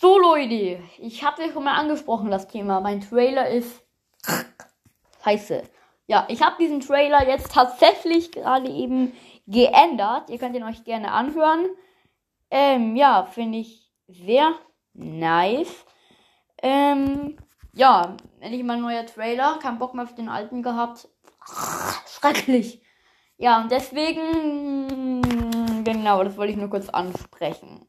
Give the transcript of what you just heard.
So Leute, ich habe schon mal angesprochen das Thema. Mein Trailer ist scheiße. Ja, ich habe diesen Trailer jetzt tatsächlich gerade eben geändert. Ihr könnt ihn euch gerne anhören. Ähm, ja, finde ich sehr nice. Ähm, ja, endlich mal ein neuer Trailer. Kein Bock mehr auf den alten gehabt. Schrecklich. Ja, und deswegen, genau, das wollte ich nur kurz ansprechen.